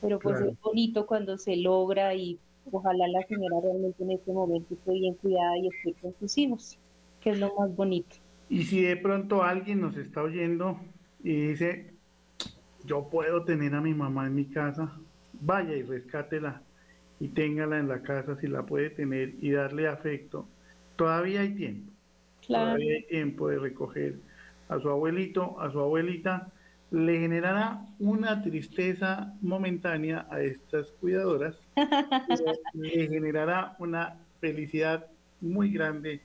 pero pues es bonito cuando se logra y ojalá la señora realmente en este momento esté bien cuidada y esté con sus hijos, que es lo más bonito. Y si de pronto alguien nos está oyendo y dice, yo puedo tener a mi mamá en mi casa, vaya y rescátela y téngala en la casa si la puede tener y darle afecto. Todavía hay tiempo. Todavía hay tiempo de recoger a su abuelito, a su abuelita. Le generará una tristeza momentánea a estas cuidadoras. le generará una felicidad muy grande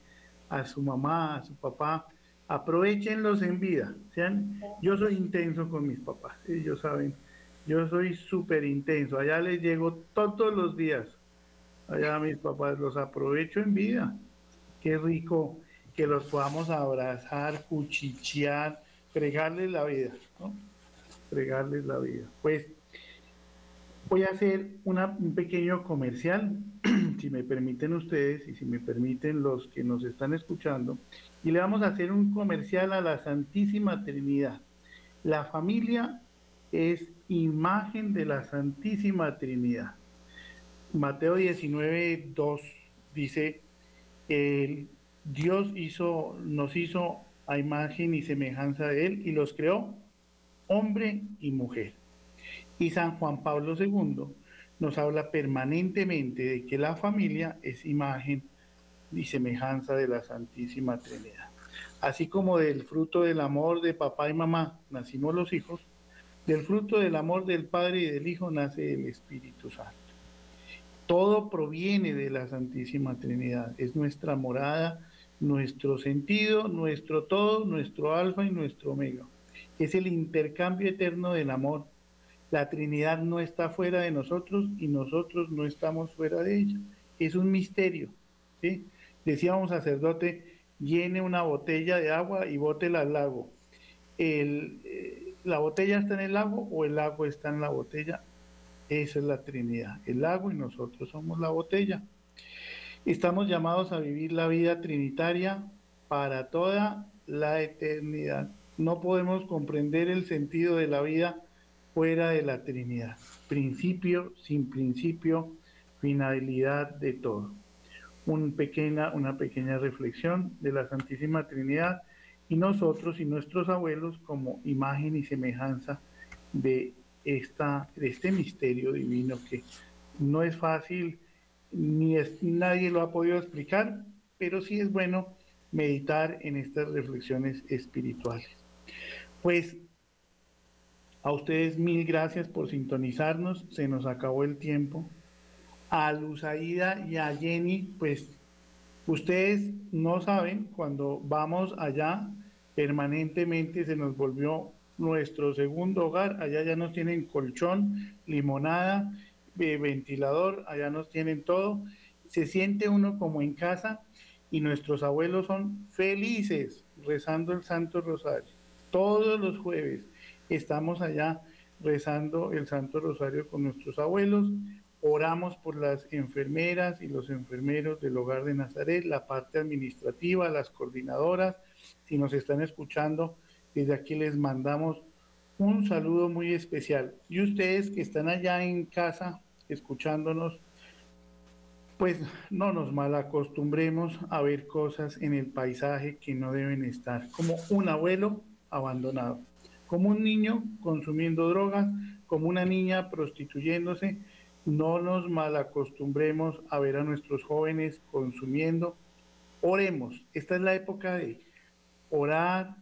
a su mamá, a su papá, aprovechenlos en vida. Sean, yo soy intenso con mis papás, ellos saben, yo soy súper intenso, allá les llego todos los días, allá a mis papás los aprovecho en vida. Qué rico que los podamos abrazar, cuchichear, fregarles la vida, ¿no? Fregarles la vida. Pues voy a hacer un pequeño comercial, si me permiten ustedes y si me permiten los que nos están escuchando, y le vamos a hacer un comercial a la Santísima Trinidad. La familia es imagen de la Santísima Trinidad. Mateo 19, 2 dice, el Dios hizo, nos hizo a imagen y semejanza de Él y los creó hombre y mujer. Y San Juan Pablo II nos habla permanentemente de que la familia es imagen y semejanza de la Santísima Trinidad. Así como del fruto del amor de papá y mamá nacimos los hijos, del fruto del amor del Padre y del Hijo nace el Espíritu Santo. Todo proviene de la Santísima Trinidad, es nuestra morada, nuestro sentido, nuestro todo, nuestro alfa y nuestro omega. Es el intercambio eterno del amor la Trinidad no está fuera de nosotros y nosotros no estamos fuera de ella. Es un misterio. Decía un sacerdote, llene una botella de agua y bótela al lago. Eh, ¿La botella está en el lago o el agua está en la botella? Esa es la Trinidad, el lago y nosotros somos la botella. Estamos llamados a vivir la vida trinitaria para toda la eternidad. No podemos comprender el sentido de la vida fuera de la Trinidad. Principio sin principio, finalidad de todo. Una pequeña reflexión de la Santísima Trinidad y nosotros y nuestros abuelos como imagen y semejanza de, esta, de este misterio divino que no es fácil, ni nadie lo ha podido explicar, pero sí es bueno meditar en estas reflexiones espirituales. Pues a ustedes mil gracias por sintonizarnos, se nos acabó el tiempo. A Luzaida y a Jenny, pues ustedes no saben, cuando vamos allá, permanentemente se nos volvió nuestro segundo hogar, allá ya nos tienen colchón, limonada, eh, ventilador, allá nos tienen todo, se siente uno como en casa y nuestros abuelos son felices rezando el Santo Rosario todos los jueves estamos allá rezando el Santo Rosario con nuestros abuelos, oramos por las enfermeras y los enfermeros del hogar de Nazaret, la parte administrativa, las coordinadoras, si nos están escuchando, desde aquí les mandamos un saludo muy especial. Y ustedes que están allá en casa escuchándonos, pues no nos malacostumbremos a ver cosas en el paisaje que no deben estar, como un abuelo abandonado como un niño consumiendo drogas, como una niña prostituyéndose. No nos malacostumbremos a ver a nuestros jóvenes consumiendo. Oremos. Esta es la época de orar,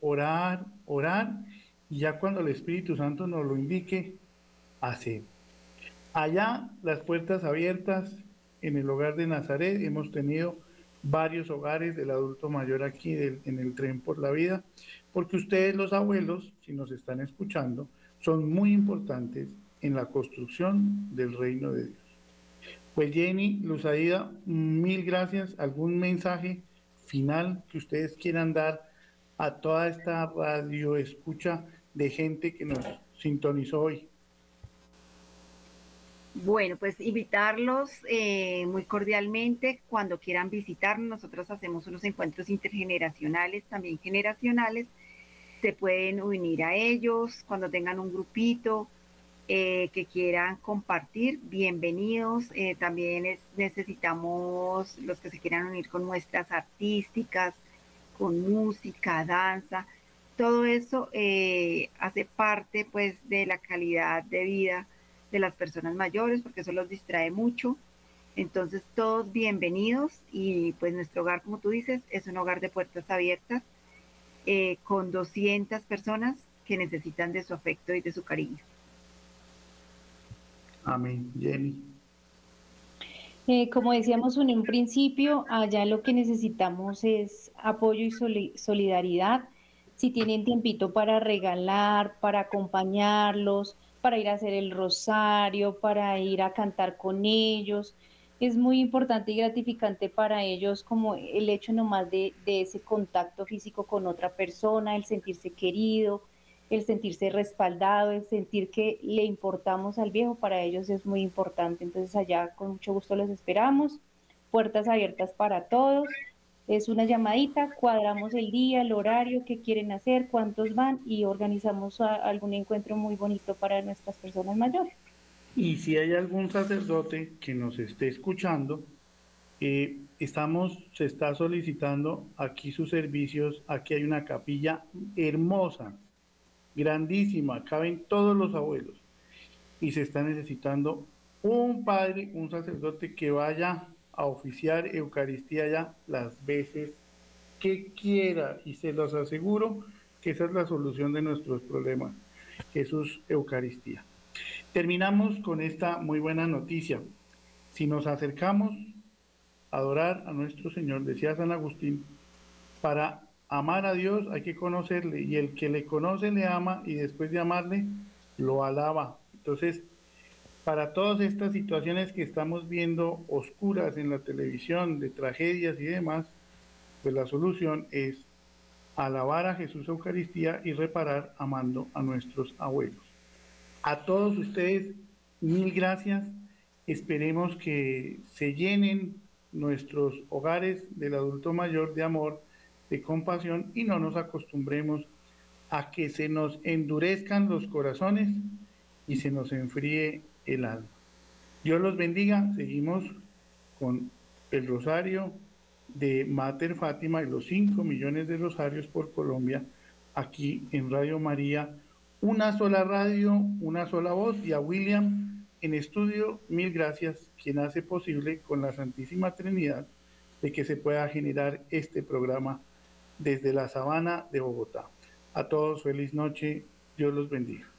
orar, orar. Y ya cuando el Espíritu Santo nos lo indique, hacer. Allá las puertas abiertas en el hogar de Nazaret. Hemos tenido varios hogares del adulto mayor aquí en el tren por la vida porque ustedes los abuelos, si nos están escuchando, son muy importantes en la construcción del reino de Dios. Pues Jenny, Luz mil gracias. ¿Algún mensaje final que ustedes quieran dar a toda esta radio escucha de gente que nos sintonizó hoy? Bueno, pues invitarlos eh, muy cordialmente cuando quieran visitarnos. Nosotros hacemos unos encuentros intergeneracionales, también generacionales. Se pueden unir a ellos cuando tengan un grupito eh, que quieran compartir. Bienvenidos. Eh, también necesitamos los que se quieran unir con muestras artísticas, con música, danza. Todo eso hace parte pues de la calidad de vida de las personas mayores, porque eso los distrae mucho. Entonces, todos bienvenidos y pues nuestro hogar, como tú dices, es un hogar de puertas abiertas eh, con 200 personas que necesitan de su afecto y de su cariño. Amén. Jenny. Eh, como decíamos en un principio, allá lo que necesitamos es apoyo y solidaridad. Si tienen tiempito para regalar, para acompañarlos, para ir a hacer el rosario, para ir a cantar con ellos. Es muy importante y gratificante para ellos como el hecho nomás de, de ese contacto físico con otra persona, el sentirse querido, el sentirse respaldado, el sentir que le importamos al viejo, para ellos es muy importante. Entonces allá con mucho gusto los esperamos. Puertas abiertas para todos es una llamadita, cuadramos el día, el horario, qué quieren hacer, cuántos van y organizamos algún encuentro muy bonito para nuestras personas mayores. Y si hay algún sacerdote que nos esté escuchando, eh, estamos, se está solicitando aquí sus servicios, aquí hay una capilla hermosa, grandísima, caben todos los abuelos y se está necesitando un padre, un sacerdote que vaya a oficiar Eucaristía ya las veces que quiera y se los aseguro que esa es la solución de nuestros problemas. Jesús Eucaristía. Terminamos con esta muy buena noticia. Si nos acercamos a adorar a nuestro Señor, decía San Agustín, para amar a Dios hay que conocerle y el que le conoce le ama y después de amarle lo alaba. Entonces, para todas estas situaciones que estamos viendo oscuras en la televisión, de tragedias y demás, pues la solución es alabar a Jesús Eucaristía y reparar amando a nuestros abuelos. A todos ustedes, mil gracias. Esperemos que se llenen nuestros hogares del adulto mayor de amor, de compasión y no nos acostumbremos a que se nos endurezcan los corazones y se nos enfríe el alma. Dios los bendiga. Seguimos con el rosario de Mater Fátima y los 5 millones de rosarios por Colombia aquí en Radio María. Una sola radio, una sola voz y a William en estudio, mil gracias, quien hace posible con la Santísima Trinidad de que se pueda generar este programa desde la sabana de Bogotá. A todos feliz noche, Dios los bendiga.